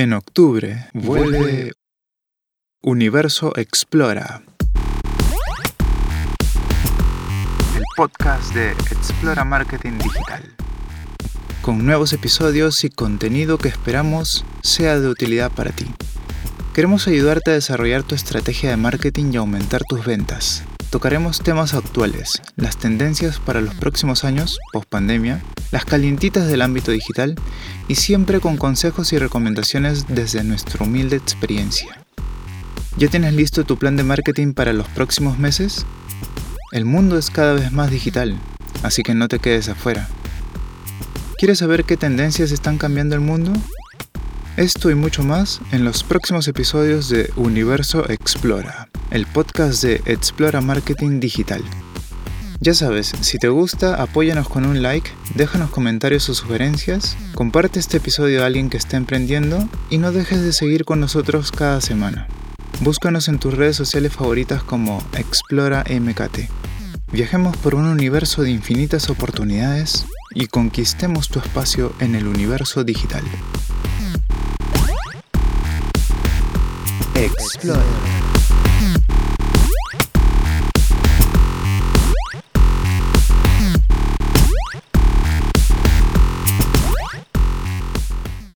En octubre vuelve Universo Explora. El podcast de Explora Marketing Digital. Con nuevos episodios y contenido que esperamos sea de utilidad para ti. Queremos ayudarte a desarrollar tu estrategia de marketing y aumentar tus ventas. Tocaremos temas actuales, las tendencias para los próximos años, post pandemia, las calientitas del ámbito digital y siempre con consejos y recomendaciones desde nuestra humilde experiencia. ¿Ya tienes listo tu plan de marketing para los próximos meses? El mundo es cada vez más digital, así que no te quedes afuera. ¿Quieres saber qué tendencias están cambiando el mundo? Esto y mucho más en los próximos episodios de Universo Explora, el podcast de Explora Marketing Digital. Ya sabes, si te gusta, apóyanos con un like, déjanos comentarios o sugerencias, comparte este episodio a alguien que esté emprendiendo y no dejes de seguir con nosotros cada semana. Búscanos en tus redes sociales favoritas como Explora MKT. Viajemos por un universo de infinitas oportunidades y conquistemos tu espacio en el universo digital. Explora. Mm-hmm.